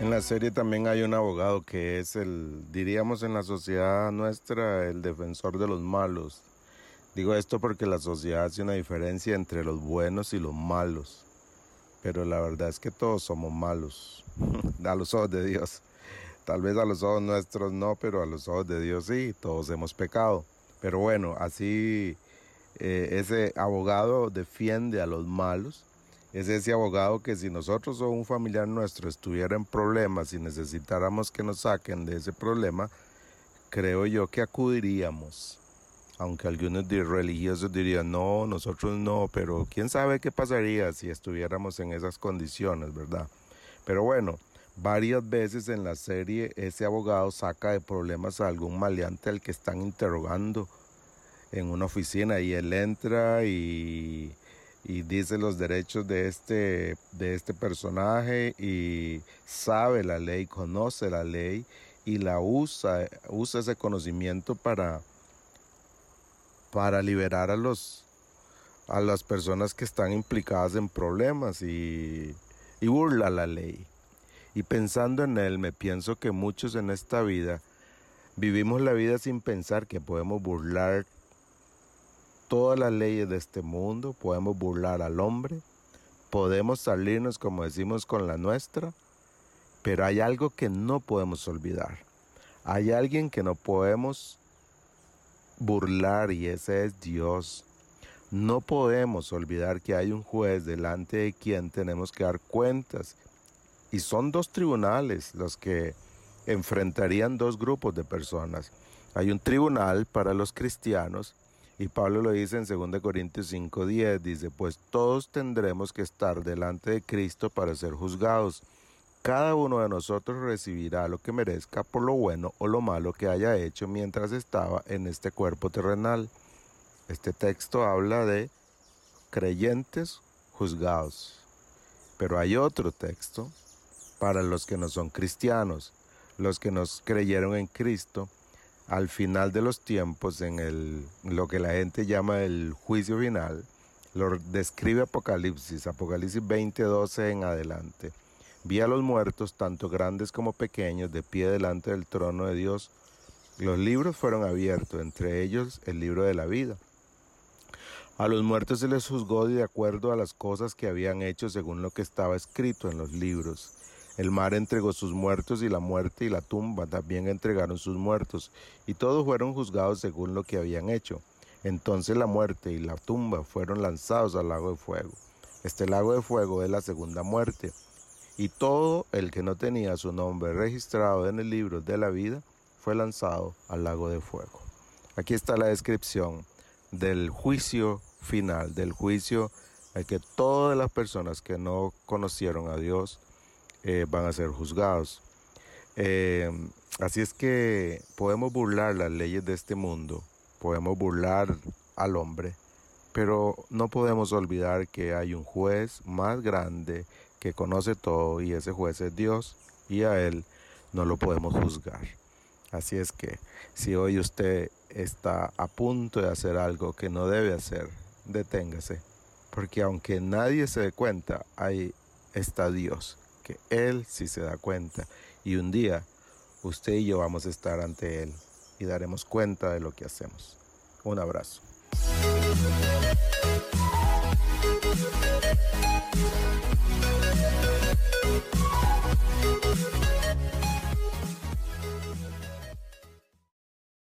En la serie también hay un abogado que es el, diríamos en la sociedad nuestra, el defensor de los malos. Digo esto porque la sociedad hace una diferencia entre los buenos y los malos. Pero la verdad es que todos somos malos, a los ojos de Dios. Tal vez a los ojos nuestros no, pero a los ojos de Dios sí, todos hemos pecado. Pero bueno, así eh, ese abogado defiende a los malos es ese abogado que si nosotros o un familiar nuestro estuviera en problemas y necesitáramos que nos saquen de ese problema, creo yo que acudiríamos. Aunque algunos religiosos dirían, no, nosotros no, pero quién sabe qué pasaría si estuviéramos en esas condiciones, ¿verdad? Pero bueno, varias veces en la serie ese abogado saca de problemas a algún maleante al que están interrogando en una oficina y él entra y y dice los derechos de este, de este personaje y sabe la ley, conoce la ley y la usa, usa ese conocimiento para, para liberar a los a las personas que están implicadas en problemas y, y burla la ley. Y pensando en él, me pienso que muchos en esta vida vivimos la vida sin pensar que podemos burlar todas las leyes de este mundo, podemos burlar al hombre, podemos salirnos como decimos con la nuestra, pero hay algo que no podemos olvidar. Hay alguien que no podemos burlar y ese es Dios. No podemos olvidar que hay un juez delante de quien tenemos que dar cuentas. Y son dos tribunales los que enfrentarían dos grupos de personas. Hay un tribunal para los cristianos y Pablo lo dice en 2 Corintios 5:10, dice, pues todos tendremos que estar delante de Cristo para ser juzgados. Cada uno de nosotros recibirá lo que merezca por lo bueno o lo malo que haya hecho mientras estaba en este cuerpo terrenal. Este texto habla de creyentes juzgados. Pero hay otro texto para los que no son cristianos, los que nos creyeron en Cristo, al final de los tiempos, en el, lo que la gente llama el juicio final, lo describe Apocalipsis, Apocalipsis 20:12 en adelante. Vi a los muertos, tanto grandes como pequeños, de pie delante del trono de Dios. Los libros fueron abiertos, entre ellos el libro de la vida. A los muertos se les juzgó de acuerdo a las cosas que habían hecho según lo que estaba escrito en los libros. El mar entregó sus muertos y la muerte y la tumba también entregaron sus muertos, y todos fueron juzgados según lo que habían hecho. Entonces la muerte y la tumba fueron lanzados al lago de fuego. Este lago de fuego es la segunda muerte. Y todo el que no tenía su nombre registrado en el libro de la vida fue lanzado al lago de fuego. Aquí está la descripción del juicio final, del juicio en que todas las personas que no conocieron a Dios, eh, van a ser juzgados. Eh, así es que podemos burlar las leyes de este mundo, podemos burlar al hombre, pero no podemos olvidar que hay un juez más grande que conoce todo y ese juez es Dios y a él no lo podemos juzgar. Así es que si hoy usted está a punto de hacer algo que no debe hacer, deténgase, porque aunque nadie se dé cuenta, ahí está Dios él sí se da cuenta. Y un día usted y yo vamos a estar ante Él y daremos cuenta de lo que hacemos. Un abrazo.